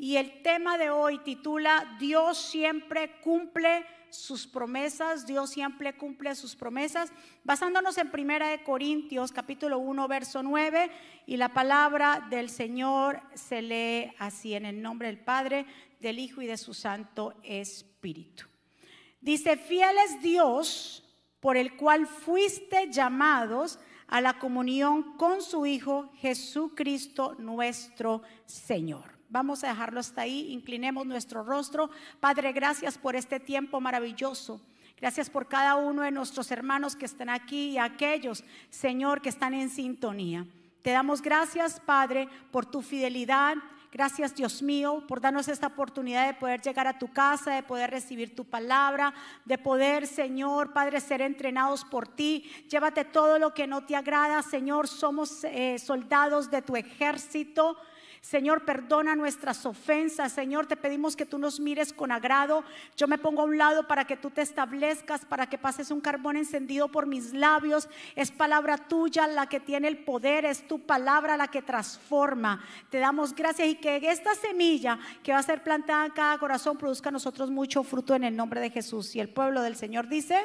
y el tema de hoy titula Dios siempre cumple sus promesas, Dios siempre cumple sus promesas, basándonos en Primera de Corintios capítulo 1 verso 9 y la palabra del Señor se lee así en el nombre del Padre, del Hijo y de su Santo Espíritu. Dice, fiel es Dios por el cual fuiste llamados a la comunión con su Hijo Jesucristo nuestro Señor. Vamos a dejarlo hasta ahí, inclinemos nuestro rostro. Padre, gracias por este tiempo maravilloso. Gracias por cada uno de nuestros hermanos que están aquí y aquellos, Señor, que están en sintonía. Te damos gracias, Padre, por tu fidelidad. Gracias, Dios mío, por darnos esta oportunidad de poder llegar a tu casa, de poder recibir tu palabra, de poder, Señor, Padre, ser entrenados por ti. Llévate todo lo que no te agrada, Señor. Somos eh, soldados de tu ejército. Señor, perdona nuestras ofensas. Señor, te pedimos que tú nos mires con agrado. Yo me pongo a un lado para que tú te establezcas, para que pases un carbón encendido por mis labios. Es palabra tuya la que tiene el poder, es tu palabra la que transforma. Te damos gracias y que esta semilla que va a ser plantada en cada corazón produzca a nosotros mucho fruto en el nombre de Jesús. Y el pueblo del Señor dice,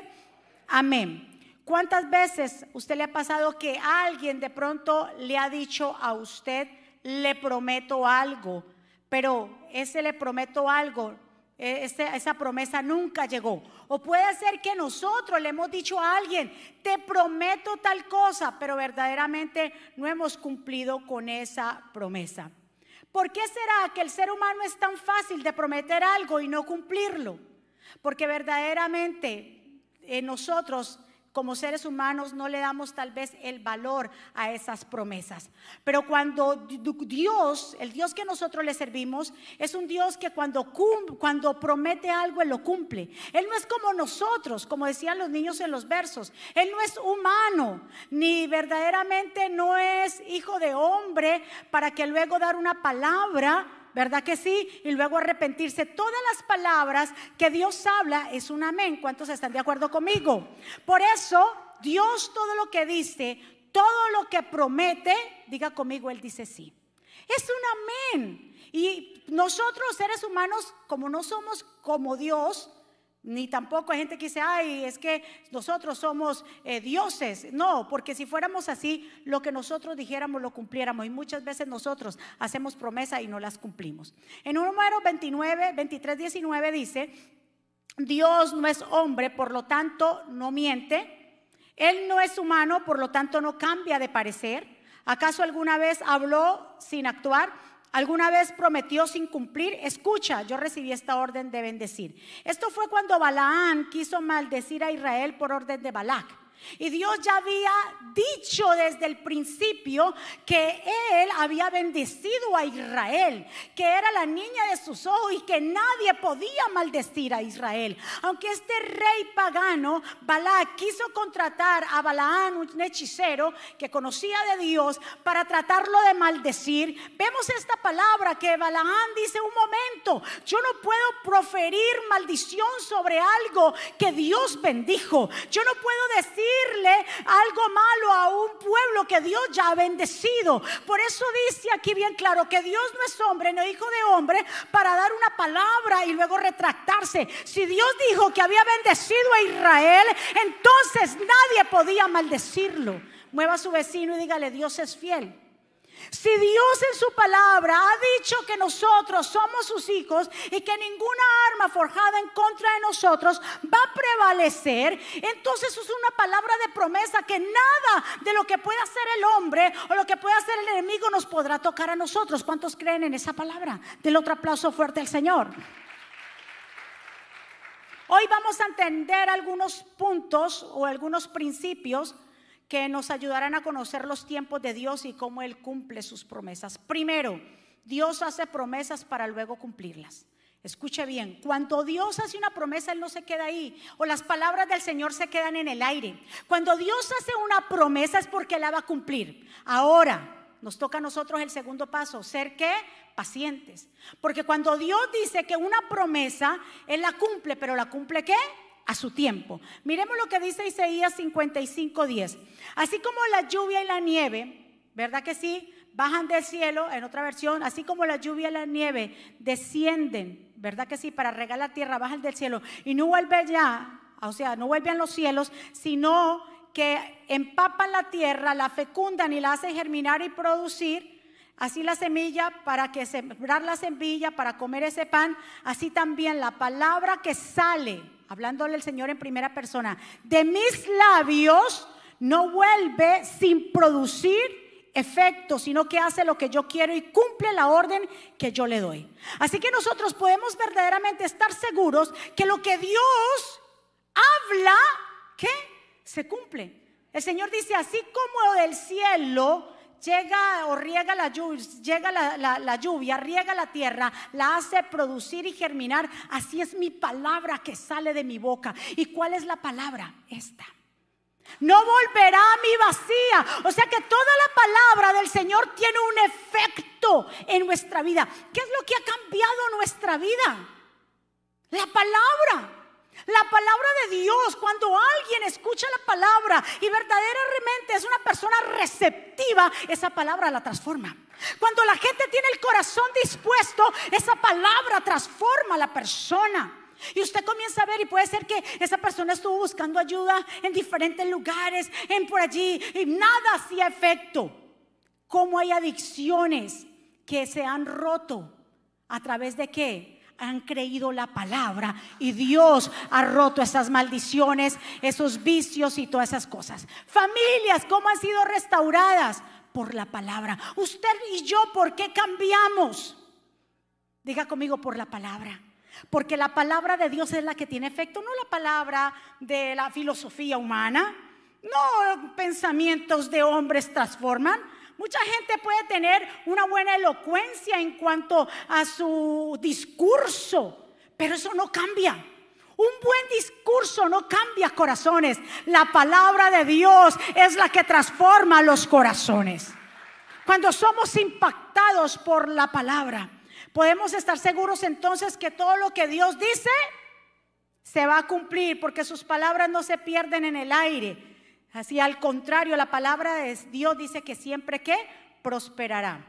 amén. ¿Cuántas veces usted le ha pasado que alguien de pronto le ha dicho a usted, le prometo algo, pero ese le prometo algo, e, esa promesa nunca llegó. O puede ser que nosotros le hemos dicho a alguien, te prometo tal cosa, pero verdaderamente no hemos cumplido con esa promesa. ¿Por qué será que el ser humano es tan fácil de prometer algo y no cumplirlo? Porque verdaderamente en eh, nosotros como seres humanos no le damos tal vez el valor a esas promesas. Pero cuando Dios, el Dios que nosotros le servimos, es un Dios que cuando, cuando promete algo, Él lo cumple. Él no es como nosotros, como decían los niños en los versos. Él no es humano, ni verdaderamente no es hijo de hombre para que luego dar una palabra ¿verdad que sí? Y luego arrepentirse. Todas las palabras que Dios habla es un amén. ¿Cuántos están de acuerdo conmigo? Por eso, Dios todo lo que dice, todo lo que promete, diga conmigo, Él dice sí. Es un amén. Y nosotros seres humanos, como no somos como Dios, ni tampoco hay gente que dice, ay, es que nosotros somos eh, dioses. No, porque si fuéramos así, lo que nosotros dijéramos lo cumpliéramos. Y muchas veces nosotros hacemos promesas y no las cumplimos. En número 29, 23, 19 dice, Dios no es hombre, por lo tanto no miente. Él no es humano, por lo tanto no cambia de parecer. ¿Acaso alguna vez habló sin actuar? ¿Alguna vez prometió sin cumplir? Escucha, yo recibí esta orden de bendecir. Esto fue cuando Balaán quiso maldecir a Israel por orden de Balac. Y Dios ya había dicho desde el principio que Él había bendecido a Israel, que era la niña de sus ojos y que nadie podía maldecir a Israel. Aunque este rey pagano, Balac, quiso contratar a Balaán, un hechicero que conocía de Dios, para tratarlo de maldecir, vemos esta palabra que Balaán dice, un momento, yo no puedo proferir maldición sobre algo que Dios bendijo. Yo no puedo decir algo malo a un pueblo que Dios ya ha bendecido. Por eso dice aquí bien claro que Dios no es hombre, no hijo de hombre, para dar una palabra y luego retractarse. Si Dios dijo que había bendecido a Israel, entonces nadie podía maldecirlo. Mueva a su vecino y dígale, Dios es fiel. Si Dios en su palabra ha dicho que nosotros somos sus hijos y que ninguna arma forjada en contra de nosotros va a prevalecer, entonces es una palabra de promesa que nada de lo que pueda hacer el hombre o lo que pueda hacer el enemigo nos podrá tocar a nosotros. ¿Cuántos creen en esa palabra? Del otro aplauso fuerte al Señor. Hoy vamos a entender algunos puntos o algunos principios que nos ayudarán a conocer los tiempos de Dios y cómo Él cumple sus promesas. Primero, Dios hace promesas para luego cumplirlas. Escuche bien, cuando Dios hace una promesa, Él no se queda ahí. O las palabras del Señor se quedan en el aire. Cuando Dios hace una promesa es porque la va a cumplir. Ahora, nos toca a nosotros el segundo paso, ser qué? Pacientes. Porque cuando Dios dice que una promesa, Él la cumple, pero la cumple qué? A su tiempo. Miremos lo que dice Isaías 55:10. Así como la lluvia y la nieve, ¿verdad que sí? bajan del cielo, en otra versión, así como la lluvia y la nieve descienden, ¿verdad que sí? Para regar la tierra, bajan del cielo y no vuelven ya, o sea, no vuelven los cielos, sino que empapan la tierra, la fecundan y la hacen germinar y producir. Así la semilla para que sembrar la semilla, para comer ese pan, así también la palabra que sale, hablándole el Señor en primera persona, de mis labios no vuelve sin producir efecto, sino que hace lo que yo quiero y cumple la orden que yo le doy. Así que nosotros podemos verdaderamente estar seguros que lo que Dios habla, ¿qué? Se cumple. El Señor dice, así como del cielo llega o riega la lluvia, llega la, lluvia, riega la tierra, la hace producir y germinar, así es mi palabra que sale de mi boca. ¿Y cuál es la palabra? Esta. No volverá a mi vacía. O sea que toda la palabra del Señor tiene un efecto en nuestra vida. ¿Qué es lo que ha cambiado nuestra vida? La palabra. La palabra de Dios, cuando alguien escucha la palabra y verdaderamente es una persona receptiva, esa palabra la transforma. Cuando la gente tiene el corazón dispuesto, esa palabra transforma a la persona. Y usted comienza a ver y puede ser que esa persona estuvo buscando ayuda en diferentes lugares, en por allí, y nada hacía efecto. Como hay adicciones que se han roto a través de qué? Han creído la palabra y Dios ha roto esas maldiciones, esos vicios y todas esas cosas. Familias, ¿cómo han sido restauradas? Por la palabra. Usted y yo, ¿por qué cambiamos? Diga conmigo por la palabra. Porque la palabra de Dios es la que tiene efecto, no la palabra de la filosofía humana. No pensamientos de hombres transforman. Mucha gente puede tener una buena elocuencia en cuanto a su discurso, pero eso no cambia. Un buen discurso no cambia corazones. La palabra de Dios es la que transforma los corazones. Cuando somos impactados por la palabra, podemos estar seguros entonces que todo lo que Dios dice se va a cumplir porque sus palabras no se pierden en el aire. Así al contrario, la palabra de Dios dice que siempre que prosperará.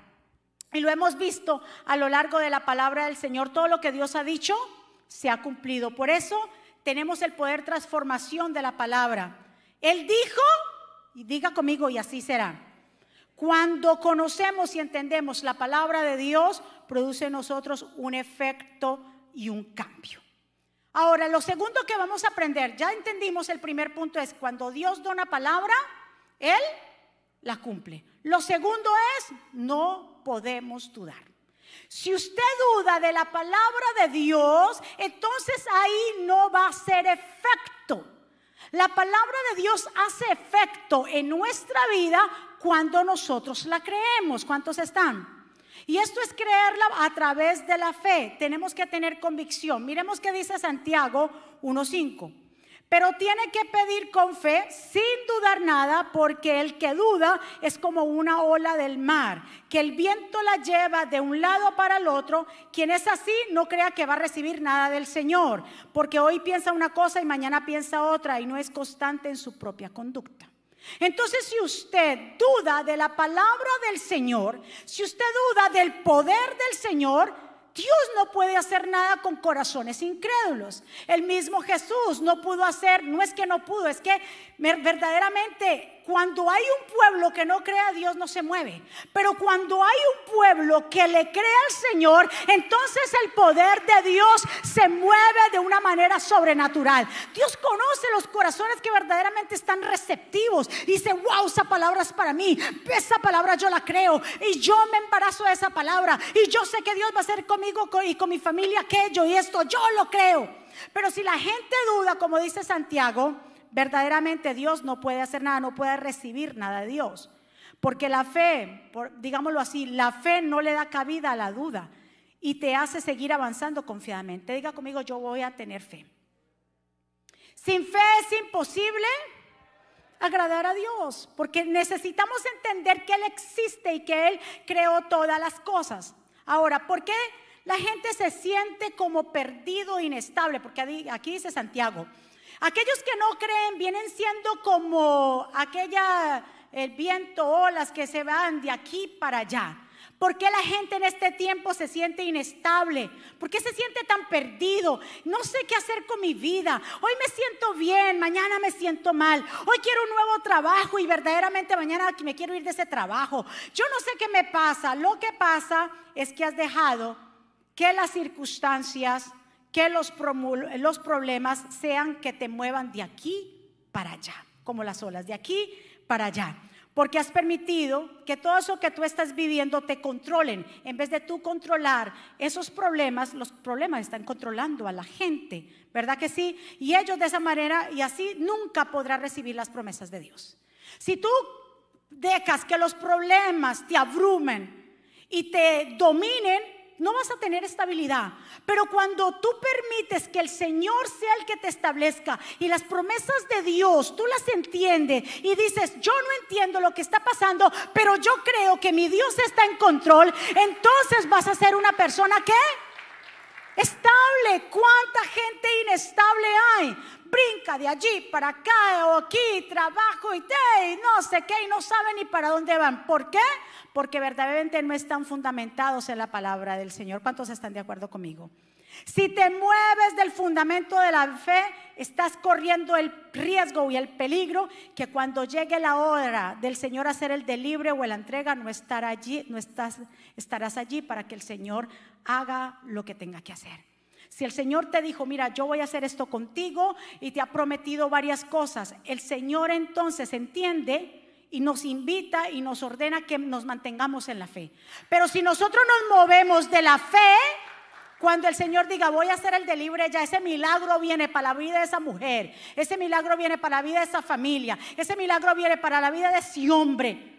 Y lo hemos visto a lo largo de la palabra del Señor, todo lo que Dios ha dicho se ha cumplido. Por eso tenemos el poder transformación de la palabra. Él dijo, y diga conmigo, y así será. Cuando conocemos y entendemos la palabra de Dios, produce en nosotros un efecto y un cambio. Ahora, lo segundo que vamos a aprender, ya entendimos el primer punto, es cuando Dios da una palabra, Él la cumple. Lo segundo es, no podemos dudar. Si usted duda de la palabra de Dios, entonces ahí no va a ser efecto. La palabra de Dios hace efecto en nuestra vida cuando nosotros la creemos. ¿Cuántos están? Y esto es creerla a través de la fe. Tenemos que tener convicción. Miremos qué dice Santiago 1.5. Pero tiene que pedir con fe, sin dudar nada, porque el que duda es como una ola del mar, que el viento la lleva de un lado para el otro. Quien es así, no crea que va a recibir nada del Señor, porque hoy piensa una cosa y mañana piensa otra y no es constante en su propia conducta. Entonces, si usted duda de la palabra del Señor, si usted duda del poder del Señor, Dios no puede hacer nada con corazones incrédulos. El mismo Jesús no pudo hacer, no es que no pudo, es que verdaderamente cuando hay un pueblo que no cree a Dios no se mueve. Pero cuando hay un pueblo que le cree al Señor, entonces el poder de Dios se mueve de una manera sobrenatural. Dios conoce los corazones que verdaderamente están receptivos. Dice, wow, esa palabra es para mí. Esa palabra yo la creo. Y yo me embarazo de esa palabra. Y yo sé que Dios va a hacer conmigo y con mi familia aquello y esto. Yo lo creo. Pero si la gente duda, como dice Santiago, verdaderamente Dios no puede hacer nada, no puede recibir nada de Dios. Porque la fe, digámoslo así, la fe no le da cabida a la duda y te hace seguir avanzando confiadamente. Diga conmigo, yo voy a tener fe. Sin fe es imposible agradar a Dios, porque necesitamos entender que Él existe y que Él creó todas las cosas. Ahora, ¿por qué la gente se siente como perdido, inestable? Porque aquí dice Santiago, Aquellos que no creen vienen siendo como aquella el viento, olas que se van de aquí para allá. ¿Por qué la gente en este tiempo se siente inestable? ¿Por qué se siente tan perdido? No sé qué hacer con mi vida. Hoy me siento bien, mañana me siento mal. Hoy quiero un nuevo trabajo y verdaderamente mañana me quiero ir de ese trabajo. Yo no sé qué me pasa. Lo que pasa es que has dejado que las circunstancias, que los, los problemas sean que te muevan de aquí para allá, como las olas, de aquí para allá porque has permitido que todo eso que tú estás viviendo te controlen. En vez de tú controlar esos problemas, los problemas están controlando a la gente, ¿verdad que sí? Y ellos de esa manera, y así nunca podrán recibir las promesas de Dios. Si tú dejas que los problemas te abrumen y te dominen, no vas a tener estabilidad. Pero cuando tú permites que el Señor sea el que te establezca y las promesas de Dios, tú las entiendes y dices, yo no entiendo lo que está pasando, pero yo creo que mi Dios está en control, entonces vas a ser una persona que estable. ¿Cuánta gente inestable hay? Brinca de allí para acá o aquí, trabajo y te, no sé qué, y no saben ni para dónde van. ¿Por qué? porque verdaderamente no están fundamentados en la palabra del Señor. ¿Cuántos están de acuerdo conmigo? Si te mueves del fundamento de la fe, estás corriendo el riesgo y el peligro que cuando llegue la hora del Señor hacer el delibre o la entrega, no, estar allí, no estarás allí para que el Señor haga lo que tenga que hacer. Si el Señor te dijo, mira, yo voy a hacer esto contigo y te ha prometido varias cosas, el Señor entonces entiende y nos invita y nos ordena que nos mantengamos en la fe. Pero si nosotros nos movemos de la fe, cuando el Señor diga, voy a hacer el delibre, ya ese milagro viene para la vida de esa mujer, ese milagro viene para la vida de esa familia, ese milagro viene para la vida de ese hombre.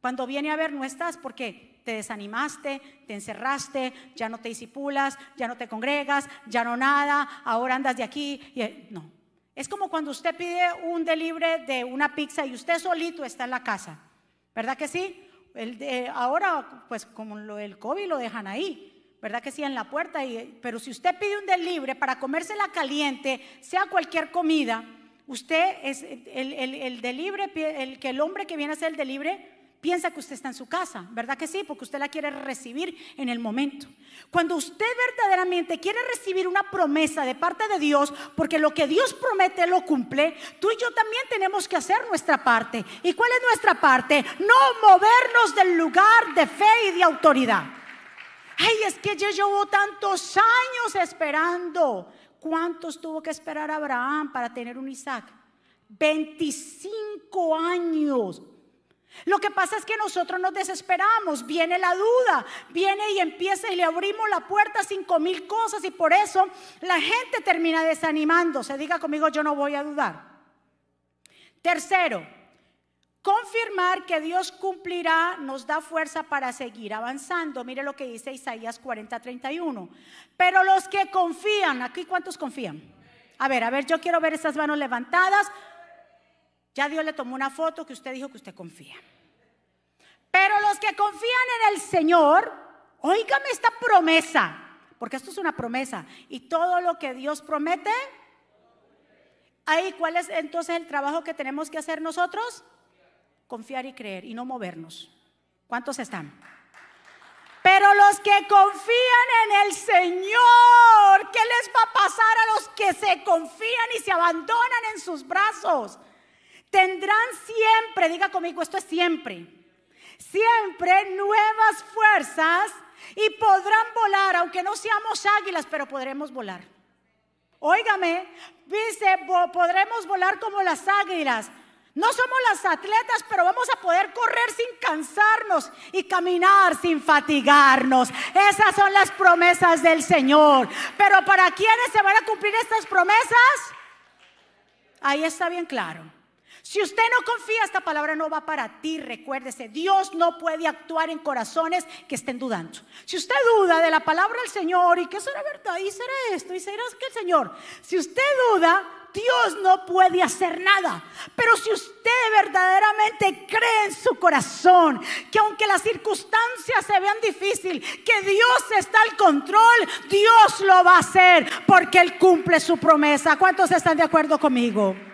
Cuando viene a ver, no estás porque te desanimaste, te encerraste, ya no te disipulas, ya no te congregas, ya no nada, ahora andas de aquí. Y, no, es como cuando usted pide un delivery de una pizza y usted solito está en la casa. ¿Verdad que sí? El de, ahora, pues como lo del COVID lo dejan ahí. ¿Verdad que sí? En la puerta. Y, pero si usted pide un delivery para comérsela caliente, sea cualquier comida, usted es el, el, el delivery, el, que el hombre que viene a hacer el delivery piensa que usted está en su casa, ¿verdad que sí? Porque usted la quiere recibir en el momento. Cuando usted verdaderamente quiere recibir una promesa de parte de Dios, porque lo que Dios promete lo cumple, tú y yo también tenemos que hacer nuestra parte. ¿Y cuál es nuestra parte? No movernos del lugar de fe y de autoridad. Ay, es que yo llevo tantos años esperando. ¿Cuántos tuvo que esperar Abraham para tener un Isaac? 25 años. Lo que pasa es que nosotros nos desesperamos, viene la duda, viene y empieza y le abrimos la puerta a cinco mil cosas y por eso la gente termina desanimándose. Diga conmigo, yo no voy a dudar. Tercero, confirmar que Dios cumplirá nos da fuerza para seguir avanzando. Mire lo que dice Isaías 40, 31. Pero los que confían, aquí cuántos confían. A ver, a ver, yo quiero ver esas manos levantadas. Ya Dios le tomó una foto que usted dijo que usted confía. Pero los que confían en el Señor, oígame esta promesa, porque esto es una promesa. Y todo lo que Dios promete, ahí, ¿cuál es entonces el trabajo que tenemos que hacer nosotros? Confiar y creer y no movernos. ¿Cuántos están? Pero los que confían en el Señor, ¿qué les va a pasar a los que se confían y se abandonan en sus brazos? Tendrán siempre, diga conmigo, esto es siempre, siempre nuevas fuerzas y podrán volar, aunque no seamos águilas, pero podremos volar. Óigame, dice, podremos volar como las águilas. No somos las atletas, pero vamos a poder correr sin cansarnos y caminar sin fatigarnos. Esas son las promesas del Señor. Pero ¿para quiénes se van a cumplir estas promesas? Ahí está bien claro. Si usted no confía, esta palabra no va para ti. Recuérdese, Dios no puede actuar en corazones que estén dudando. Si usted duda de la palabra del Señor y que será verdad y será esto y será que el Señor, si usted duda, Dios no puede hacer nada. Pero si usted verdaderamente cree en su corazón que aunque las circunstancias se vean difíciles, que Dios está al control, Dios lo va a hacer porque Él cumple su promesa. ¿Cuántos están de acuerdo conmigo?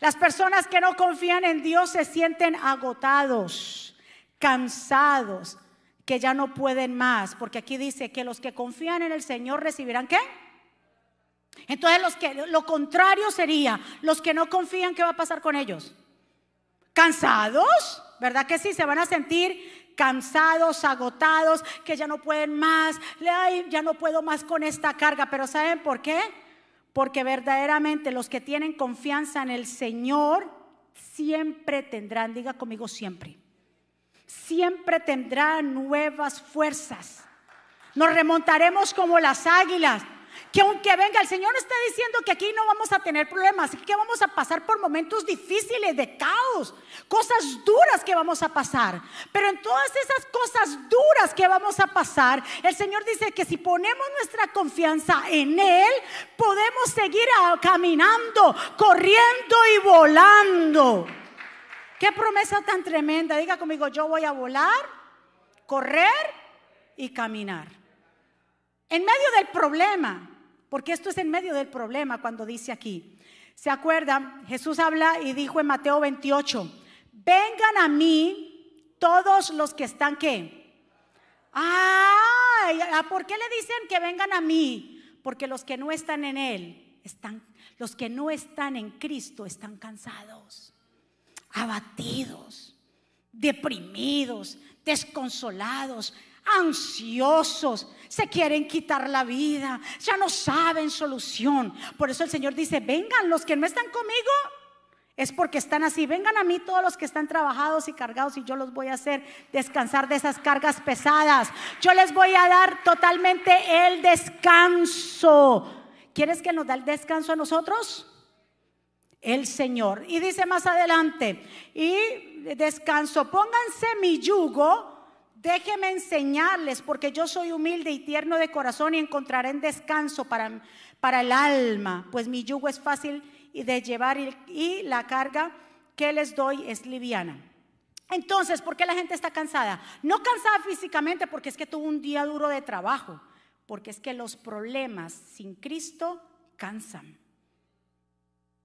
Las personas que no confían en Dios se sienten agotados, cansados, que ya no pueden más, porque aquí dice que los que confían en el Señor recibirán qué? Entonces los que lo contrario sería los que no confían, ¿qué va a pasar con ellos? Cansados, ¿verdad que sí? Se van a sentir cansados, agotados, que ya no pueden más, ya no puedo más con esta carga, pero ¿saben por qué? Porque verdaderamente los que tienen confianza en el Señor siempre tendrán, diga conmigo siempre, siempre tendrán nuevas fuerzas. Nos remontaremos como las águilas que aunque venga, el Señor está diciendo que aquí no vamos a tener problemas, que vamos a pasar por momentos difíciles de caos, cosas duras que vamos a pasar. Pero en todas esas cosas duras que vamos a pasar, el Señor dice que si ponemos nuestra confianza en Él, podemos seguir caminando, corriendo y volando. Qué promesa tan tremenda. Diga conmigo, yo voy a volar, correr y caminar. En medio del problema, porque esto es en medio del problema cuando dice aquí. ¿Se acuerdan? Jesús habla y dijo en Mateo 28, vengan a mí todos los que están qué. Ah, ¿por qué le dicen que vengan a mí? Porque los que no están en Él están, los que no están en Cristo están cansados, abatidos, deprimidos, desconsolados, ansiosos, se quieren quitar la vida, ya no saben solución. Por eso el Señor dice, vengan los que no están conmigo, es porque están así. Vengan a mí todos los que están trabajados y cargados y yo los voy a hacer descansar de esas cargas pesadas. Yo les voy a dar totalmente el descanso. ¿Quieres que nos da el descanso a nosotros? El Señor. Y dice más adelante, y descanso, pónganse mi yugo Déjeme enseñarles, porque yo soy humilde y tierno de corazón y encontraré descanso para, para el alma, pues mi yugo es fácil de llevar y, y la carga que les doy es liviana. Entonces, ¿por qué la gente está cansada? No cansada físicamente porque es que tuvo un día duro de trabajo, porque es que los problemas sin Cristo cansan.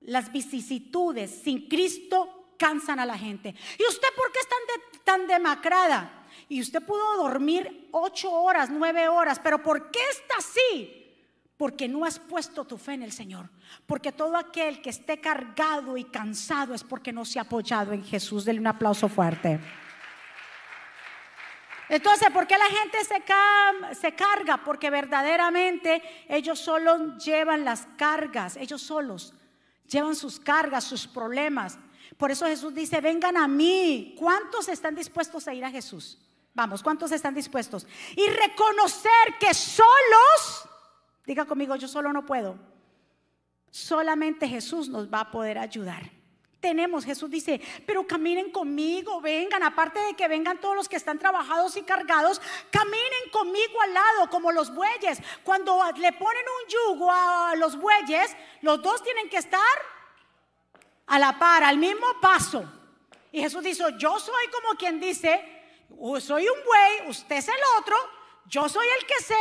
Las vicisitudes sin Cristo cansan a la gente. ¿Y usted por qué es tan, tan demacrada? Y usted pudo dormir ocho horas, nueve horas, pero ¿por qué está así? Porque no has puesto tu fe en el Señor. Porque todo aquel que esté cargado y cansado es porque no se ha apoyado en Jesús. Denle un aplauso fuerte. Entonces, ¿por qué la gente se, se, carga? Porque verdaderamente ellos solo llevan las cargas, ellos solos llevan sus cargas, sus problemas. Por eso Jesús dice, vengan a mí. ¿Cuántos están dispuestos a ir a Jesús? Vamos, ¿cuántos están dispuestos? Y reconocer que solos, diga conmigo, yo solo no puedo. Solamente Jesús nos va a poder ayudar. Tenemos, Jesús dice, pero caminen conmigo, vengan, aparte de que vengan todos los que están trabajados y cargados, caminen conmigo al lado, como los bueyes. Cuando le ponen un yugo a los bueyes, los dos tienen que estar a la par, al mismo paso. Y Jesús dice, yo soy como quien dice, soy un buey, usted es el otro, yo soy el que sé,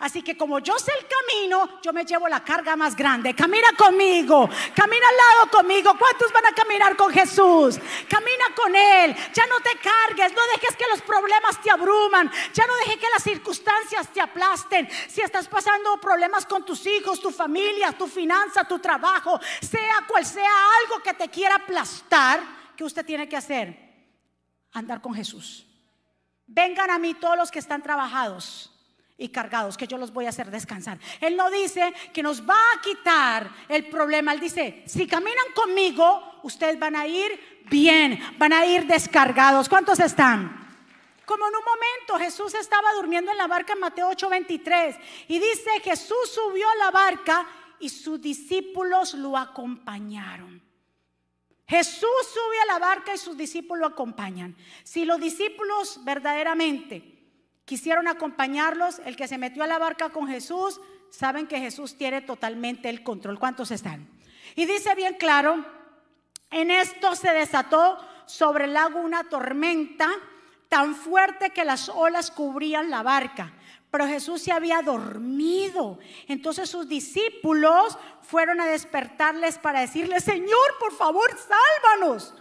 así que como yo sé el camino, yo me llevo la carga más grande. Camina conmigo, camina al lado conmigo. ¿Cuántos van a caminar con Jesús? Camina con Él. Ya no te cargues, no dejes que los problemas te abruman, ya no dejes que las circunstancias te aplasten. Si estás pasando problemas con tus hijos, tu familia, tu finanza, tu trabajo, sea cual sea algo que te quiera aplastar, ¿qué usted tiene que hacer? Andar con Jesús. Vengan a mí todos los que están trabajados y cargados, que yo los voy a hacer descansar. Él no dice que nos va a quitar el problema. Él dice, si caminan conmigo, ustedes van a ir bien, van a ir descargados. ¿Cuántos están? Como en un momento Jesús estaba durmiendo en la barca en Mateo 8:23 y dice, Jesús subió a la barca y sus discípulos lo acompañaron. Jesús sube a la barca y sus discípulos lo acompañan. Si los discípulos verdaderamente quisieron acompañarlos, el que se metió a la barca con Jesús, saben que Jesús tiene totalmente el control. ¿Cuántos están? Y dice bien claro, en esto se desató sobre el lago una tormenta tan fuerte que las olas cubrían la barca, pero Jesús se había dormido. Entonces sus discípulos fueron a despertarles para decirle, Señor, por favor, sálvanos.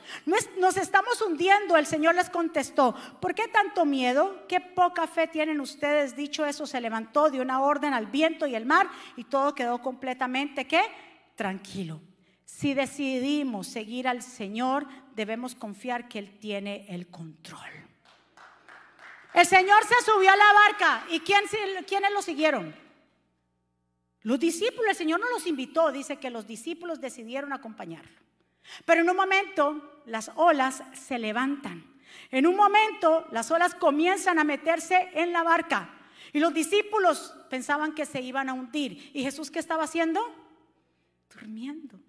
Nos estamos hundiendo. El Señor les contestó, ¿por qué tanto miedo? ¿Qué poca fe tienen ustedes? Dicho eso, se levantó, dio una orden al viento y el mar y todo quedó completamente, ¿qué? Tranquilo. Si decidimos seguir al Señor, debemos confiar que Él tiene el control. El Señor se subió a la barca. ¿Y quién, quiénes lo siguieron? Los discípulos. El Señor no los invitó. Dice que los discípulos decidieron acompañarlo. Pero en un momento las olas se levantan. En un momento las olas comienzan a meterse en la barca. Y los discípulos pensaban que se iban a hundir. ¿Y Jesús qué estaba haciendo? Durmiendo.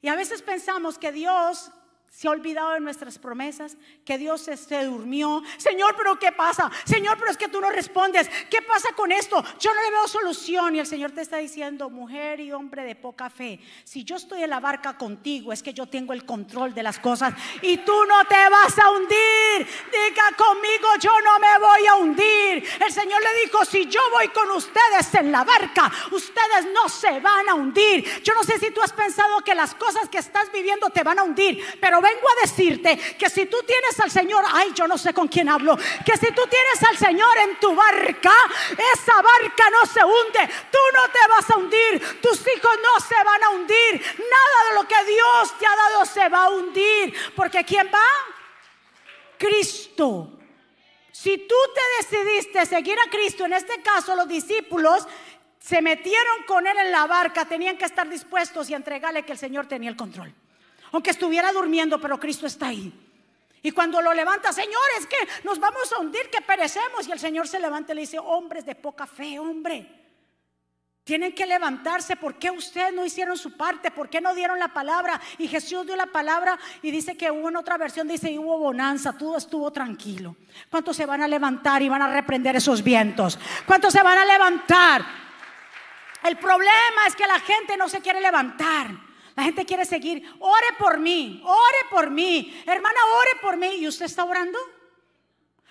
Y a veces pensamos que Dios se ha olvidado de nuestras promesas, que Dios se, durmió. Señor, pero ¿qué pasa? Señor, pero es que tú no respondes. ¿Qué pasa con esto? Yo no le veo solución. Y el Señor te está diciendo, mujer y hombre de poca fe, si yo estoy en la barca contigo, es que yo tengo el control de las cosas y tú no te vas a hundir. Diga conmigo, yo no me voy a hundir. El Señor le dijo, si yo voy con ustedes en la barca, ustedes no se van a hundir. Yo no sé si tú has pensado que las cosas que estás viviendo te van a hundir, pero vengo a decirte que si tú tienes al Señor, ay, yo no sé con quién hablo, que si tú tienes al Señor en tu barca, esa barca no se hunde, tú no te vas a hundir, tus hijos no se van a hundir, nada de lo que Dios te ha dado se va a hundir, porque ¿quién va? Cristo. Si tú te decidiste seguir a Cristo, en este caso los discípulos se metieron con él en la barca, tenían que estar dispuestos y entregarle que el Señor tenía el control aunque estuviera durmiendo, pero Cristo está ahí. Y cuando lo levanta, Señor, es que nos vamos a hundir, que perecemos. Y el Señor se levanta y le dice, hombres de poca fe, hombre. Tienen que levantarse. ¿Por qué ustedes no hicieron su parte? ¿Por qué no dieron la palabra? Y Jesús dio la palabra y dice que hubo en otra versión, dice, hubo bonanza, todo estuvo tranquilo. ¿Cuántos se van a levantar y van a reprender esos vientos? ¿Cuántos se van a levantar? El problema es que la gente no se quiere levantar. La gente quiere seguir. Ore por mí, ore por mí. Hermana, ore por mí. ¿Y usted está orando?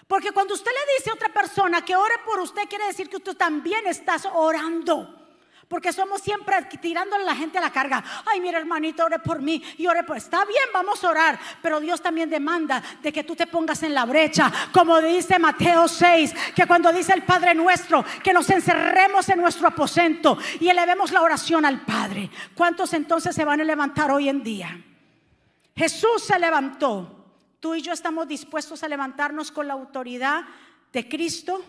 Porque cuando usted le dice a otra persona que ore por usted, quiere decir que usted también está orando. Porque somos siempre tirándole a la gente a la carga. Ay, mira hermanito, ore por mí y ore por... Está bien, vamos a orar. Pero Dios también demanda de que tú te pongas en la brecha. Como dice Mateo 6, que cuando dice el Padre nuestro, que nos encerremos en nuestro aposento y elevemos la oración al Padre. ¿Cuántos entonces se van a levantar hoy en día? Jesús se levantó. Tú y yo estamos dispuestos a levantarnos con la autoridad de Cristo.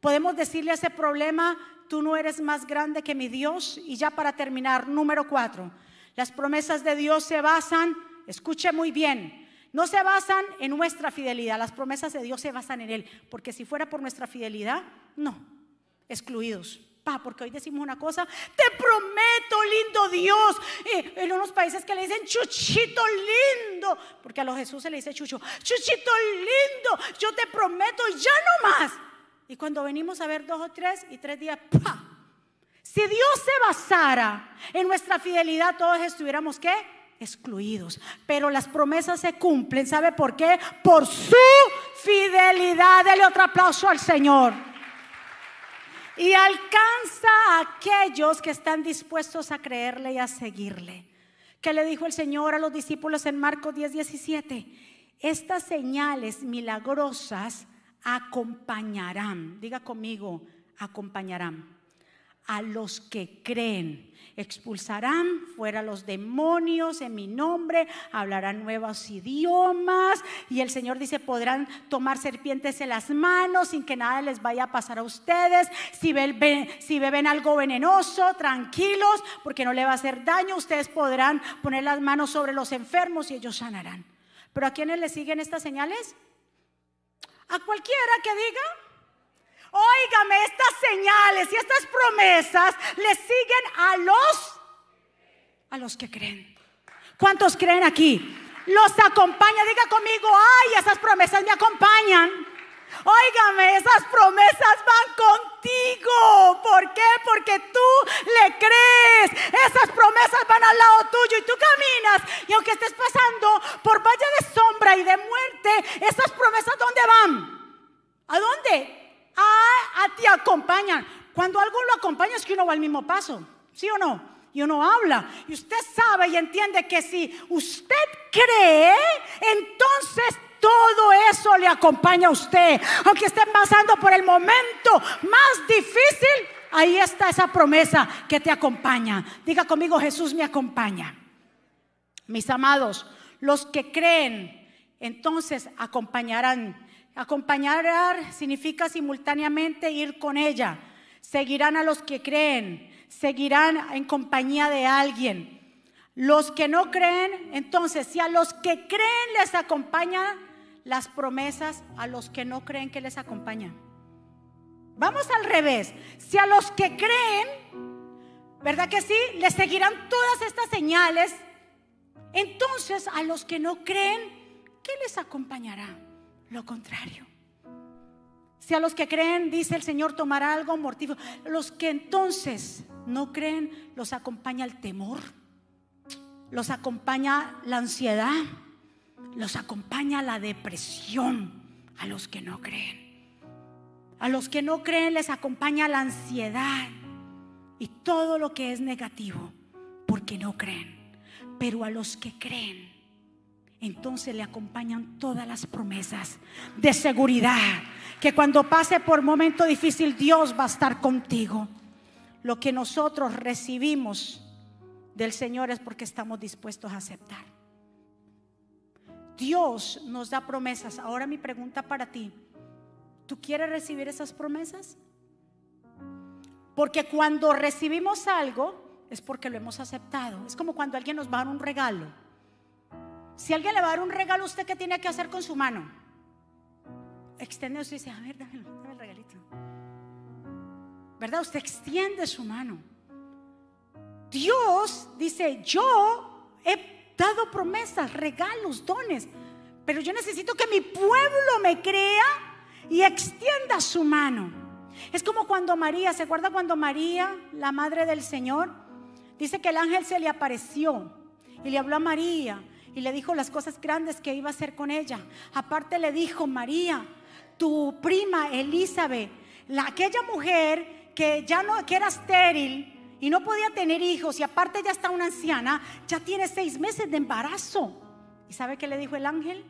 Podemos decirle a ese problema, tú no eres más grande que mi Dios. Y ya para terminar, número cuatro, las promesas de Dios se basan, escuche muy bien, no se basan en nuestra fidelidad, las promesas de Dios se basan en Él, porque si fuera por nuestra fidelidad, no, excluidos. Pa, porque hoy decimos una cosa, te prometo, lindo Dios. Y en unos países que le dicen chuchito lindo, porque a los Jesús se le dice chucho, chuchito lindo, yo te prometo, ya no más. Y cuando venimos a ver dos o tres y tres días, ¡pa! Si Dios se basara en nuestra fidelidad, todos estuviéramos qué? Excluidos. Pero las promesas se cumplen. ¿Sabe por qué? Por su fidelidad. Dele otro aplauso al Señor. Y alcanza a aquellos que están dispuestos a creerle y a seguirle. ¿Qué le dijo el Señor a los discípulos en Marcos 10, 17? Estas señales milagrosas acompañarán, diga conmigo, acompañarán a los que creen. Expulsarán fuera los demonios en mi nombre, hablarán nuevos idiomas y el Señor dice, podrán tomar serpientes en las manos sin que nada les vaya a pasar a ustedes. Si, beben, si beben algo venenoso, tranquilos, porque no le va a hacer daño, ustedes podrán poner las manos sobre los enfermos y ellos sanarán. Pero ¿a quiénes le siguen estas señales? A cualquiera que diga, óigame, estas señales y estas promesas le siguen a los a los que creen. ¿Cuántos creen aquí? Los acompaña, diga conmigo, ay, esas promesas me acompañan. Óigame, esas promesas van contigo. ¿Por qué? Porque tú le crees. Esas promesas van al lado tuyo y tú caminas. Y aunque estés pasando por valle de sombra y de muerte, esas promesas ¿dónde van? ¿A dónde? a, ti acompañan. Cuando algo lo acompaña es que uno va al mismo paso, ¿sí o no? Y uno habla. Y usted sabe y entiende que si usted cree, entonces todo eso le acompaña a usted. Aunque esté pasando por el momento más difícil, ahí está esa promesa que te acompaña. Diga conmigo, Jesús me acompaña. Mis amados, los que creen, entonces acompañarán. Acompañar significa simultáneamente ir con ella. Seguirán a los que creen, seguirán en compañía de alguien. Los que no creen, entonces, si a los que creen les acompañan las promesas, a los que no creen que les acompañan. Vamos al revés. Si a los que creen, ¿verdad que sí? Les seguirán todas estas señales entonces a los que no creen, ¿qué les acompañará? Lo contrario. Si a los que creen, dice el Señor, tomará algo mortífero. Los que entonces no creen, los acompaña el temor, los acompaña la ansiedad, los acompaña la depresión a los que no creen. A los que no creen les acompaña la ansiedad y todo lo que es negativo porque no creen. Pero a los que creen, entonces le acompañan todas las promesas de seguridad. Que cuando pase por momento difícil, Dios va a estar contigo. Lo que nosotros recibimos del Señor es porque estamos dispuestos a aceptar. Dios nos da promesas. Ahora mi pregunta para ti, ¿tú quieres recibir esas promesas? Porque cuando recibimos algo, es porque lo hemos aceptado. Es como cuando alguien nos va a dar un regalo. Si alguien le va a dar un regalo, ¿usted qué tiene que hacer con su mano? Extiende y dice, a ver, dámelo, dame el regalito. ¿Verdad? Usted extiende su mano. Dios dice, yo he dado promesas, regalos, dones, pero yo necesito que mi pueblo me crea y extienda su mano. Es como cuando María, ¿se acuerda cuando María, la madre del Señor, Dice que el ángel se le apareció y le habló a María y le dijo las cosas grandes que iba a hacer con ella. Aparte le dijo, María, tu prima Elizabeth, la, aquella mujer que ya no, que era estéril y no podía tener hijos y aparte ya está una anciana, ya tiene seis meses de embarazo. ¿Y sabe qué le dijo el ángel?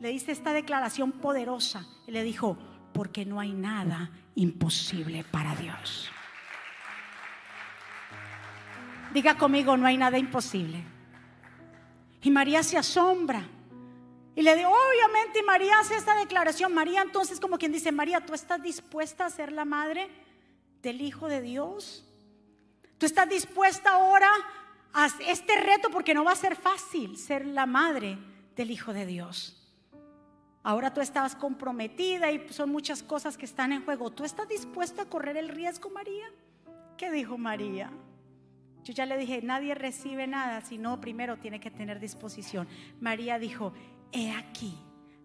Le dice esta declaración poderosa. Y le dijo, porque no hay nada imposible para Dios. Diga conmigo, no hay nada imposible. Y María se asombra. Y le digo, obviamente, y María hace esta declaración. María entonces como quien dice, María, ¿tú estás dispuesta a ser la madre del Hijo de Dios? ¿Tú estás dispuesta ahora a este reto? Porque no va a ser fácil ser la madre del Hijo de Dios. Ahora tú estabas comprometida y son muchas cosas que están en juego. ¿Tú estás dispuesta a correr el riesgo, María? ¿Qué dijo María? Yo ya le dije, nadie recibe nada, sino primero tiene que tener disposición. María dijo, he aquí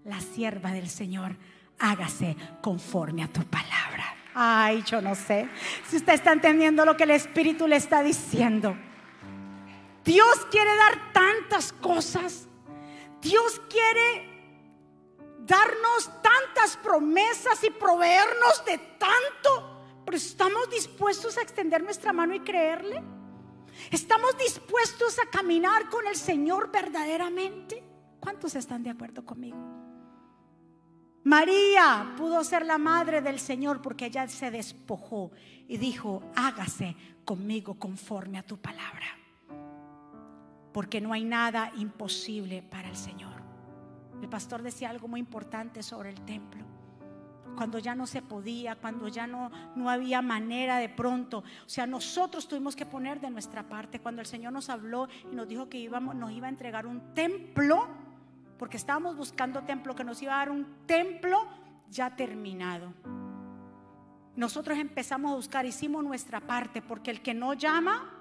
la sierva del Señor, hágase conforme a tu palabra. Ay, yo no sé si usted está entendiendo lo que el Espíritu le está diciendo. Dios quiere dar tantas cosas. Dios quiere darnos tantas promesas y proveernos de tanto. Pero estamos dispuestos a extender nuestra mano y creerle. ¿Estamos dispuestos a caminar con el Señor verdaderamente? ¿Cuántos están de acuerdo conmigo? María pudo ser la madre del Señor porque ella se despojó y dijo, hágase conmigo conforme a tu palabra. Porque no hay nada imposible para el Señor. El pastor decía algo muy importante sobre el templo cuando ya no se podía, cuando ya no, no había manera de pronto. O sea, nosotros tuvimos que poner de nuestra parte. Cuando el Señor nos habló y nos dijo que íbamos, nos iba a entregar un templo, porque estábamos buscando templo, que nos iba a dar un templo ya terminado. Nosotros empezamos a buscar, hicimos nuestra parte, porque el que no llama,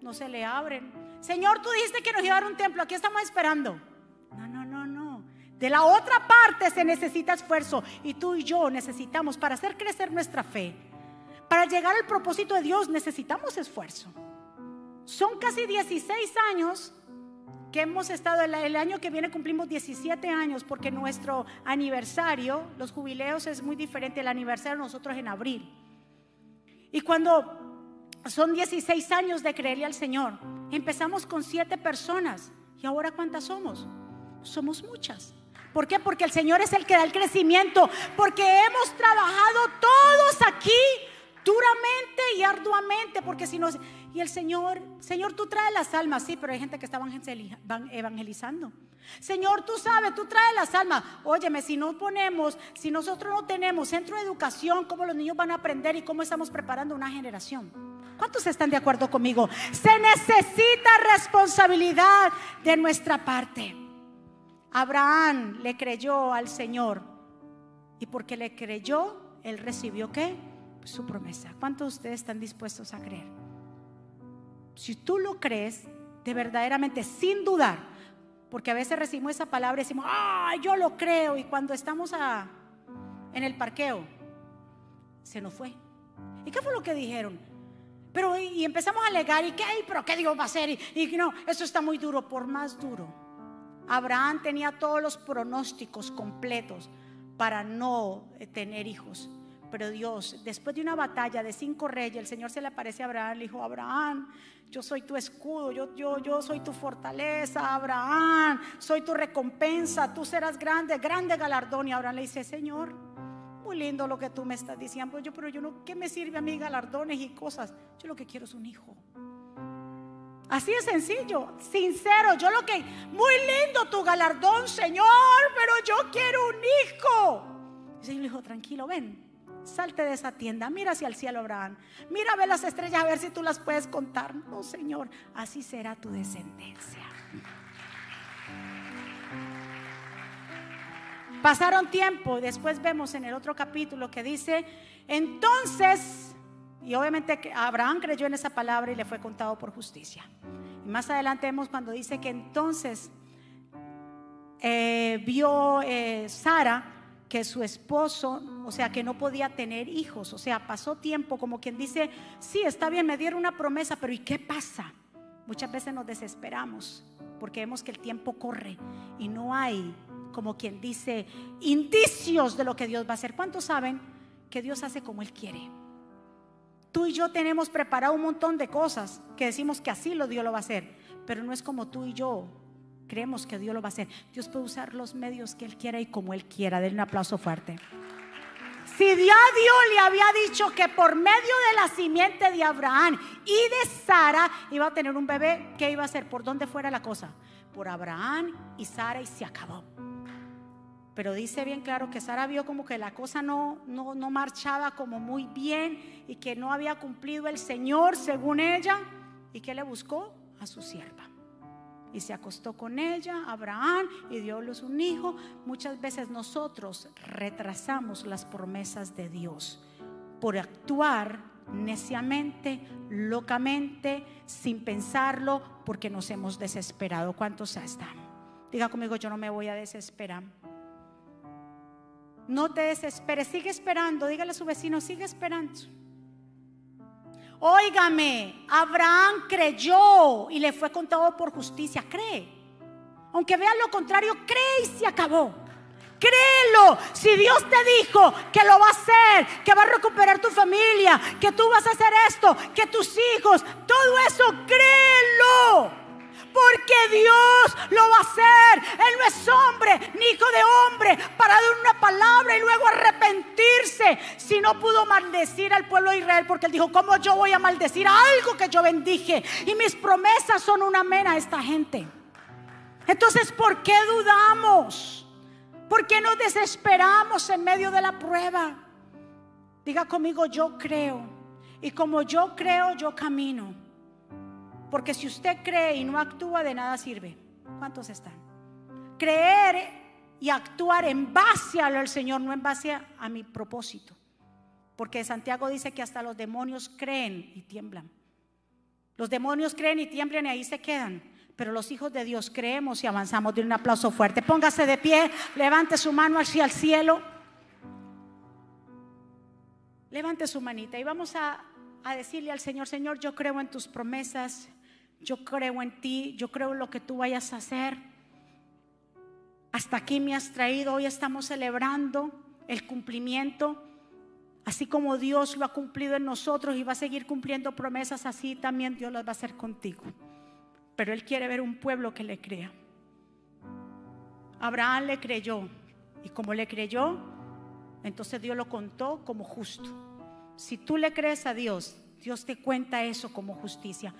no se le abren. Señor, tú dijiste que nos iba a dar un templo, aquí estamos esperando. No, no, no, no. De la otra parte se necesita esfuerzo y tú y yo necesitamos para hacer crecer nuestra fe. Para llegar al propósito de Dios necesitamos esfuerzo. Son casi 16 años que hemos estado, el, año que viene cumplimos 17 años porque nuestro aniversario, los jubileos es muy diferente el aniversario nosotros en abril. Y cuando son 16 años de creerle al Señor, empezamos con 7 personas. ¿Y ahora cuántas somos? Somos muchas. ¿Por qué? Porque el Señor es el que da el crecimiento. Porque hemos trabajado todos aquí duramente y arduamente. Porque si no... Y el Señor, Señor, tú traes las almas, sí, pero hay gente que está evangelizando. Señor, tú sabes, tú traes las almas. Óyeme, si no ponemos, si nosotros no tenemos centro de educación, ¿cómo los niños van a aprender y cómo estamos preparando una generación? ¿Cuántos están de acuerdo conmigo? Se necesita responsabilidad de nuestra parte. Abraham le creyó al Señor y porque le creyó, él recibió qué? Su promesa. ¿Cuántos de ustedes están dispuestos a creer? Si tú lo crees, de verdaderamente, sin dudar, porque a veces recibimos esa palabra y decimos, ah, yo lo creo, y cuando estamos en el parqueo, se nos fue. ¿Y qué fue lo que dijeron? Pero y, empezamos a alegar, ¿y qué? ¿Pero qué Dios va a hacer? Y, y no, eso está muy duro, por más duro. Abraham tenía todos los pronósticos completos para no eh, tener hijos. Pero Dios, después de una batalla de cinco reyes, el Señor se le aparece a Abraham, le dijo, Abraham, yo soy tu escudo, yo, yo, yo soy tu fortaleza, Abraham, soy tu recompensa, tú serás grande, grande galardón. Y Abraham le dice, Señor, muy lindo lo que tú me estás diciendo, yo, pero yo no, ¿qué me sirve a mí galardones y cosas? Yo lo que quiero es un hijo. Así es sencillo, sincero. Yo lo que, muy lindo tu galardón, Señor, pero yo quiero un hijo. Y Señor le dijo, tranquilo, ven, Salte de esa tienda, mira hacia el cielo, Abraham. Mira a ver las estrellas a ver si tú las puedes contar. No, Señor, así será tu descendencia. Pasaron tiempo, después vemos en el otro capítulo que dice, entonces, y obviamente Abraham creyó en esa palabra y le fue contado por justicia. Y más adelante vemos cuando dice que entonces eh, vio eh, Sara que su esposo, o sea, que no podía tener hijos. O sea, pasó tiempo como quien dice, sí, está bien, me dieron una promesa, pero ¿y qué pasa? Muchas veces nos desesperamos porque vemos que el tiempo corre y no hay, como quien dice, indicios de lo que Dios va a hacer. ¿Cuántos saben que Dios hace como Él quiere? Tú y yo tenemos preparado un montón de cosas que decimos que así lo Dios lo va a hacer, pero no es como tú y yo creemos que Dios lo va a hacer. Dios puede usar los medios que Él quiera y como Él quiera. Denle un aplauso fuerte. Si Dios le había dicho que por medio de la simiente de Abraham y de Sara iba a tener un bebé, ¿qué iba a hacer? Por donde fuera la cosa. Por Abraham y Sara y se acabó. Pero dice bien claro que Sara vio como que la cosa no, no, no marchaba como muy bien y que no había cumplido el Señor según ella. ¿Y que le buscó? A su sierva y se acostó con ella, Abraham, y dióles un hijo. Muchas veces nosotros retrasamos las promesas de Dios por actuar neciamente, locamente, sin pensarlo, porque nos hemos desesperado. ¿Cuántos están? Diga conmigo, yo no me voy a desesperar. No te desesperes, sigue esperando. Dígale a su vecino, sigue esperando. Óigame, Abraham creyó y le fue contado por justicia. Cree. Aunque vean lo contrario, cree y se acabó. Créelo. Si Dios te dijo que lo va a hacer, que va a recuperar tu familia, que tú vas a hacer esto, que tus hijos, todo eso, créelo. Porque Dios lo va a hacer. Él no es hombre, ni hijo de hombre, para dar una palabra y luego arrepentirse. Si no pudo maldecir al pueblo de Israel, porque él dijo, ¿cómo yo voy a maldecir algo que yo bendije? Y mis promesas son una mena a esta gente. Entonces, ¿por qué dudamos? ¿Por qué nos desesperamos en medio de la prueba? Diga conmigo, yo creo. Y como yo creo, yo camino. Porque si usted cree y no actúa, de nada sirve. ¿Cuántos están? Creer y actuar en base a lo del Señor, no en base a, mi propósito. Porque Santiago dice que hasta los demonios creen y tiemblan. Los demonios creen y tiemblan y ahí se quedan. Pero los hijos de Dios creemos y avanzamos. De un aplauso fuerte. Póngase de pie, levante su mano hacia el cielo. Levante su manita y vamos a, a decirle al Señor, Señor, yo creo en tus promesas yo creo en ti, yo creo en lo que tú vayas a hacer. Hasta aquí me has traído, hoy estamos celebrando el cumplimiento, así como Dios lo ha cumplido en nosotros y va a seguir cumpliendo promesas, así también Dios las va a hacer contigo. Pero Él quiere ver un pueblo que le crea. Abraham le creyó y como le creyó, entonces Dios lo contó como justo. Si tú le crees a Dios, Dios te cuenta eso como justicia.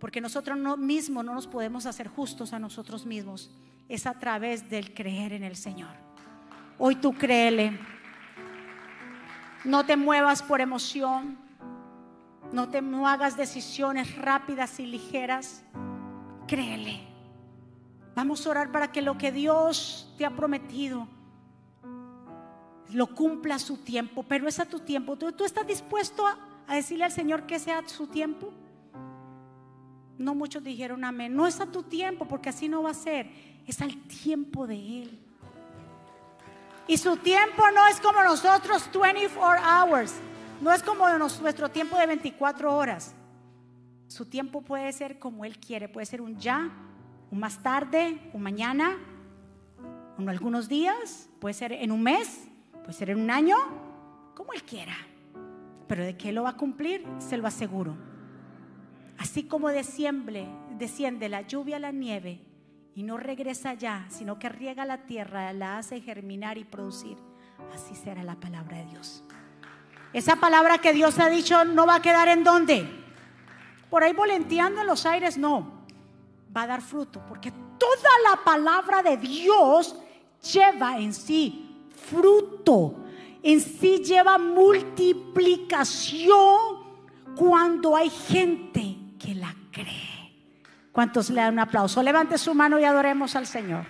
Porque nosotros no, mismos no nos podemos hacer justos a nosotros mismos. Es a través del creer en el Señor. Hoy tú créele. No te muevas por emoción. No te no hagas decisiones rápidas y ligeras. Créele. Vamos a orar para que lo que Dios te ha prometido lo cumpla a su tiempo, pero es a tu tiempo. ¿Tú, tú estás dispuesto a, a decirle al Señor que sea su tiempo? No muchos dijeron amén. No es a tu tiempo, porque así no va a ser. Es al tiempo de Él. Y su tiempo no es como nosotros 24 hours. No es como nuestro tiempo de 24 horas. Su tiempo puede ser como Él quiere. Puede ser un ya, un más tarde, un mañana, en algunos días. Puede ser en un mes, puede ser en un año, como Él quiera. Pero de que lo va a cumplir, se lo aseguro. Así como desciende, desciende la lluvia a la nieve y no regresa ya, sino que riega la tierra, la hace germinar y producir. Así será la palabra de Dios. Esa palabra que Dios ha dicho no va a quedar en dónde. Por ahí volenteando en los aires, no. Va a dar fruto, porque toda la palabra de Dios lleva en sí fruto, en sí lleva multiplicación cuando hay gente que la cree. ¿Cuántos le dan un aplauso? Levante su mano y adoremos al Señor.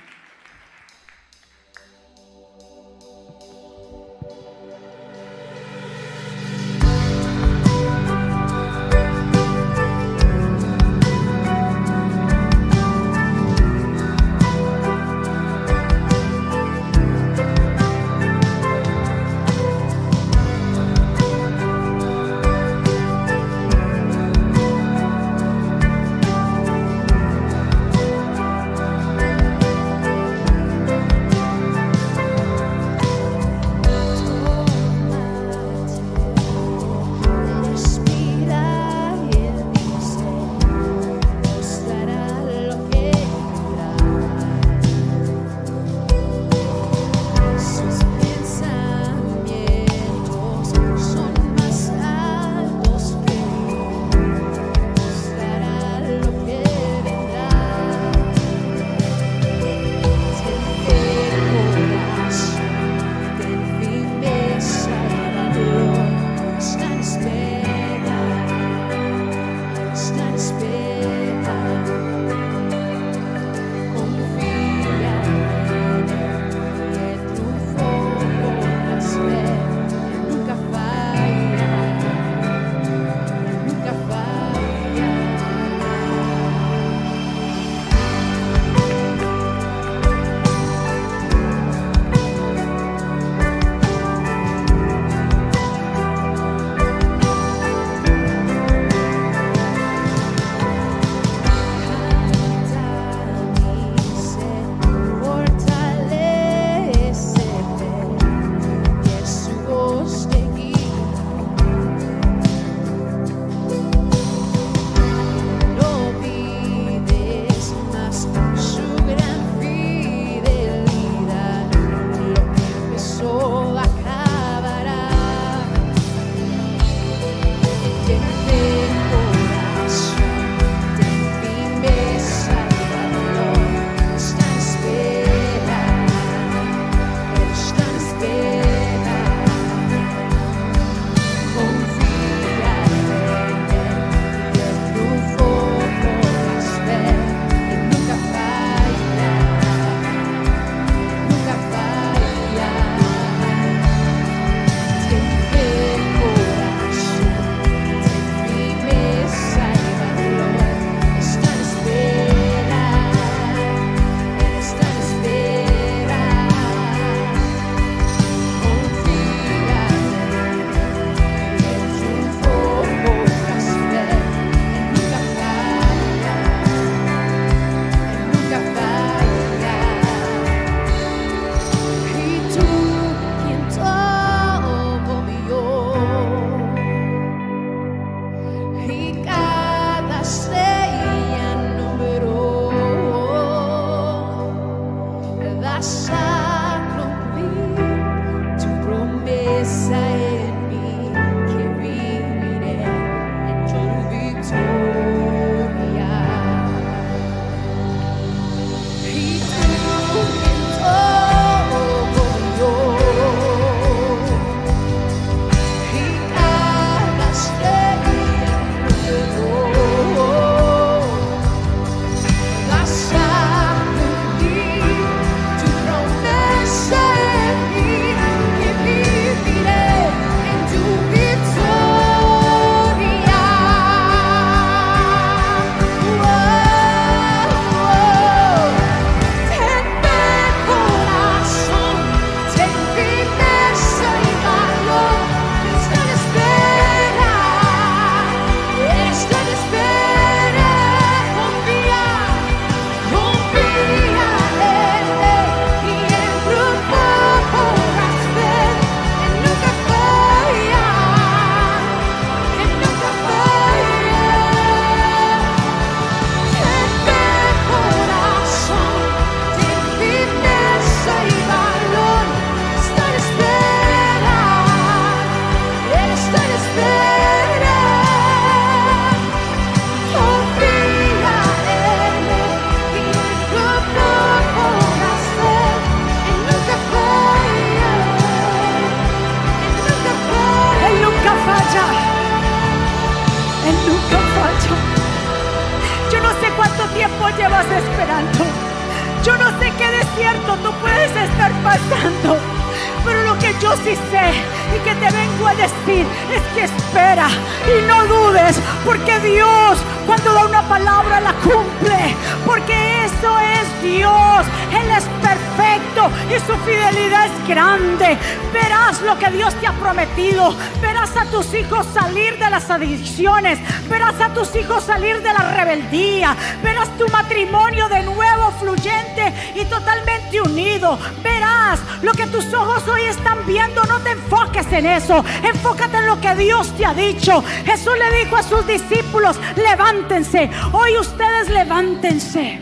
Adicciones. Verás a tus hijos salir de la rebeldía. Verás tu matrimonio de nuevo fluyente y totalmente unido. Verás lo que tus ojos hoy están viendo. No te enfoques en eso. Enfócate en lo que Dios te ha dicho. Jesús le dijo a sus discípulos, levántense. Hoy ustedes levántense.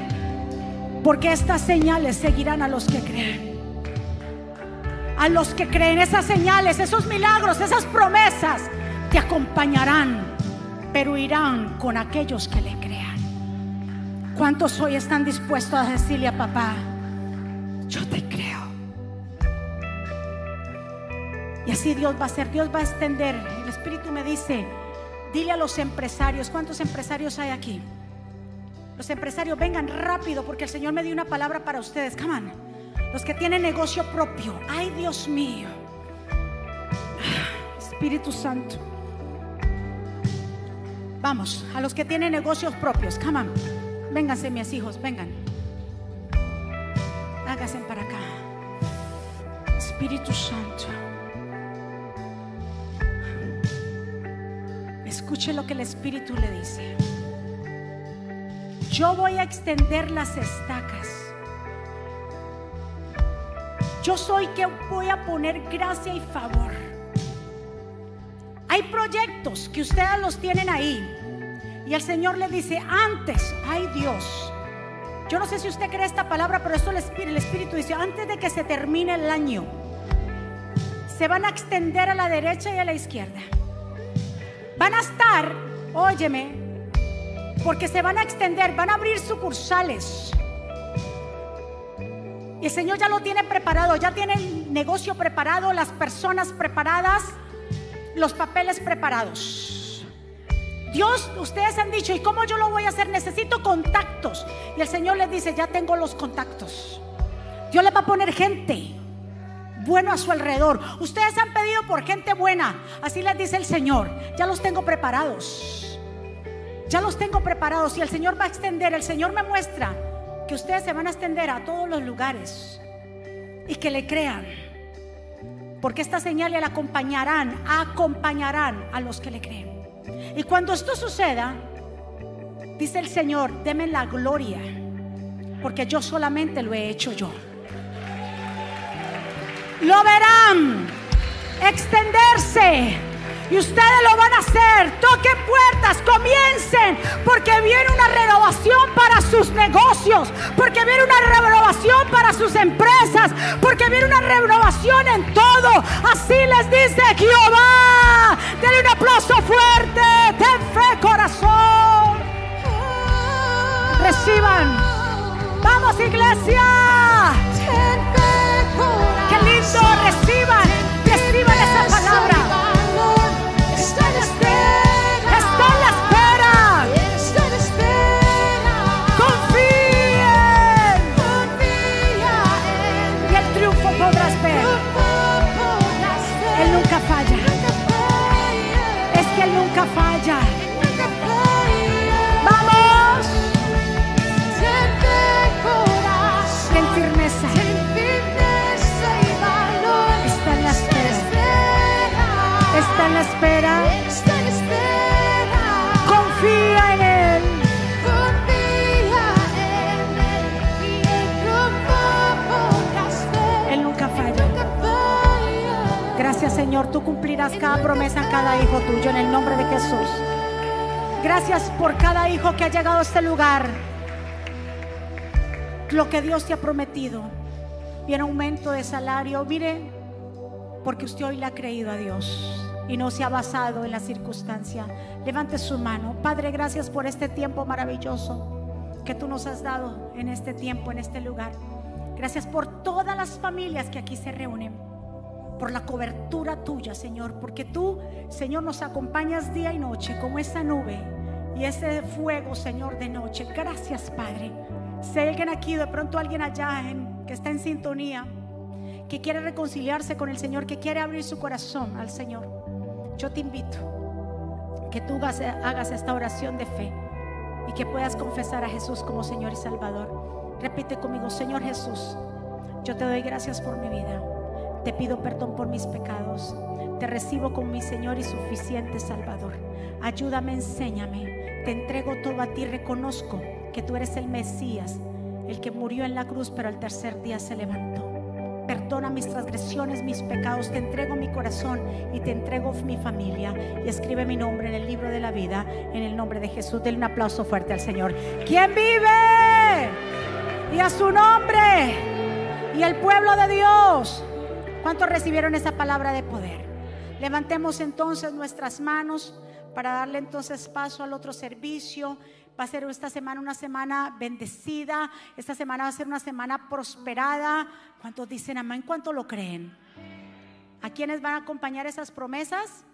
Porque estas señales seguirán a los que creen. A los que creen esas señales, esos milagros, esas promesas, te acompañarán, pero irán con aquellos que le crean. ¿Cuántos hoy están dispuestos a decirle a papá, yo te creo? Y así Dios va a hacer, Dios va a extender. El Espíritu me dice, dile a los empresarios, ¿cuántos empresarios hay aquí? Los empresarios vengan rápido porque el Señor me dio una palabra para ustedes. Come on. Los que tienen negocio propio. Ay, Dios mío. Espíritu Santo. Vamos, a los que tienen negocios propios. Come on. Vénganse, mis hijos, vengan. Háganse para acá. Espíritu Santo. Escuche lo que el Espíritu le dice. Yo voy a extender las estacas. Yo soy que voy a poner gracia y favor. Hay proyectos que ustedes los tienen ahí. Y el Señor le dice, antes, ay Dios, yo no sé si usted cree esta palabra, pero esto el Espíritu, el Espíritu dice, antes de que se termine el año, se van a extender a la derecha y a la izquierda. Van a estar, óyeme, porque se van a extender, van a abrir sucursales. Y el Señor ya lo tiene preparado, ya tiene el negocio preparado, las personas preparadas, los papeles preparados. Dios, ustedes han dicho, ¿y cómo yo lo voy a hacer? Necesito contactos. Y el Señor les dice, ya tengo los contactos. Dios le va a poner gente bueno a su alrededor. Ustedes han pedido por gente buena. Así les dice el Señor. Ya los tengo preparados. Ya los tengo preparados. Y el Señor va a extender. El Señor me muestra que ustedes se van a extender a todos los lugares. Y que le crean. Porque esta señal le acompañarán, acompañarán a los que le creen. Y cuando esto suceda, dice el Señor, deme la gloria, porque yo solamente lo he hecho yo. Lo verán extenderse. Y ustedes lo van a hacer. Toquen puertas, comiencen. Porque viene una renovación para sus negocios. Porque viene una renovación para sus empresas. Porque viene una renovación en todo. Así les dice Jehová. Denle un aplauso fuerte. Ten fe, corazón. Reciban. Vamos, iglesia. Qué lindo. Reciban. Reciban Tú cumplirás cada promesa en cada hijo tuyo en el nombre de Jesús. Gracias por cada hijo que ha llegado a este lugar. Lo que Dios te ha prometido. Viene aumento de salario. Mire, porque usted hoy le ha creído a Dios y no se ha basado en la circunstancia. Levante su mano. Padre, gracias por este tiempo maravilloso que tú nos has dado en este tiempo, en este lugar. Gracias por todas las familias que aquí se reúnen por la cobertura tuya, Señor, porque tú, Señor, nos acompañas día y noche como esa nube y ese fuego, Señor, de noche. Gracias, Padre. Si alguien aquí, de pronto alguien allá en- que está en sintonía, que quiere reconciliarse con el Señor, que quiere abrir su corazón al Señor, yo te invito que tú hagas esta oración de fe y que puedas confesar a Jesús como Señor y Salvador. Repite conmigo, Señor Jesús, yo te doy gracias por mi vida. Te pido perdón por mis pecados. Te recibo como mi Señor y suficiente Salvador. Ayúdame, enséñame. Te entrego todo a ti. Reconozco que tú eres el Mesías, el que murió en la cruz, pero al tercer día se levantó. Perdona mis transgresiones, mis pecados. Te entrego mi corazón y te entrego mi familia. Y escribe mi nombre en el libro de la vida, en el nombre de Jesús. Denle un aplauso fuerte al Señor. ¿Quién vive? Y a su nombre. Y el pueblo de Dios. ¿Cuántos recibieron esa palabra de poder? Levantemos entonces nuestras manos para darle entonces paso al otro servicio. Va a ser esta semana una semana bendecida. Esta semana va a ser una semana prosperada. ¿Cuántos dicen amén? ¿Cuántos lo creen? ¿A quiénes van a acompañar esas promesas?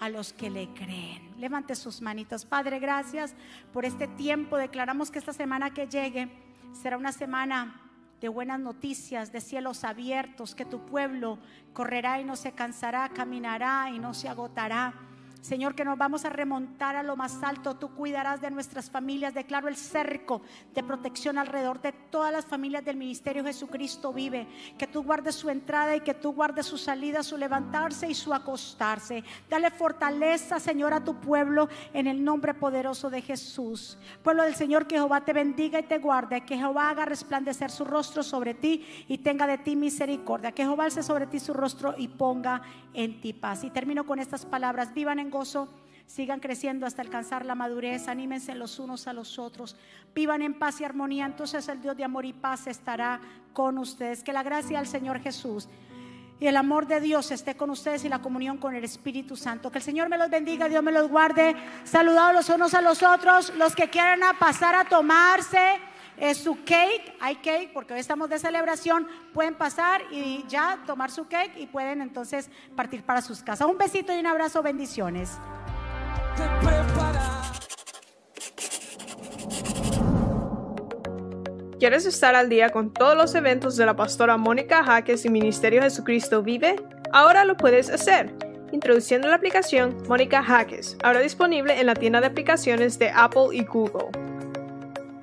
a los que le creen. Levante sus manitos. Padre, gracias por este tiempo. Declaramos que esta semana que llegue será una semana de buenas noticias, de cielos abiertos, que tu pueblo correrá y no se cansará, caminará y no se agotará. Señor, que nos vamos a remontar a lo más alto. Tú cuidarás de nuestras familias. Declaro el cerco de protección alrededor de todas las familias del ministerio Jesucristo vive. Que tú guardes su entrada y que tú guardes su salida, su levantarse y su acostarse. Dale fortaleza, Señor, a tu pueblo en el nombre poderoso de Jesús. Pueblo del Señor, que Jehová te bendiga y te guarde. Que Jehová haga resplandecer su rostro sobre ti y tenga de ti misericordia. Que Jehová alce sobre ti su rostro y ponga en ti paz. Y termino con estas palabras. Vivan en gozo, sigan creciendo hasta alcanzar la madurez, anímense los unos a los otros, vivan en paz y armonía, entonces el Dios de amor y paz estará con ustedes. Que la gracia del Señor Jesús y el amor de Dios esté con ustedes y la comunión con el Espíritu Santo. Que el Señor me los bendiga, Dios me los guarde. Saludados los unos a los otros, los que quieran pasar a tomarse eh, su cake, hay cake porque hoy estamos de celebración, pueden pasar y ya tomar su cake y pueden entonces partir para sus casas. Un besito y un abrazo, bendiciones. ¿Quieres estar al día con todos los eventos de la pastora Mónica Jaques y Ministerio Jesucristo Vive? Ahora lo puedes hacer. Introduciendo la aplicación Mónica Jaques, ahora disponible en la tienda de aplicaciones de Apple y Google.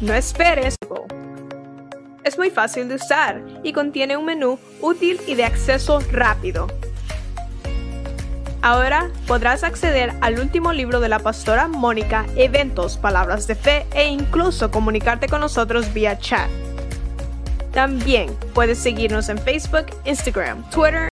No esperes. Es muy fácil de usar y contiene un menú útil y de acceso rápido. Ahora podrás acceder al último libro de la pastora Mónica, eventos, palabras de fe e incluso comunicarte con nosotros vía chat. También puedes seguirnos en Facebook, Instagram, Twitter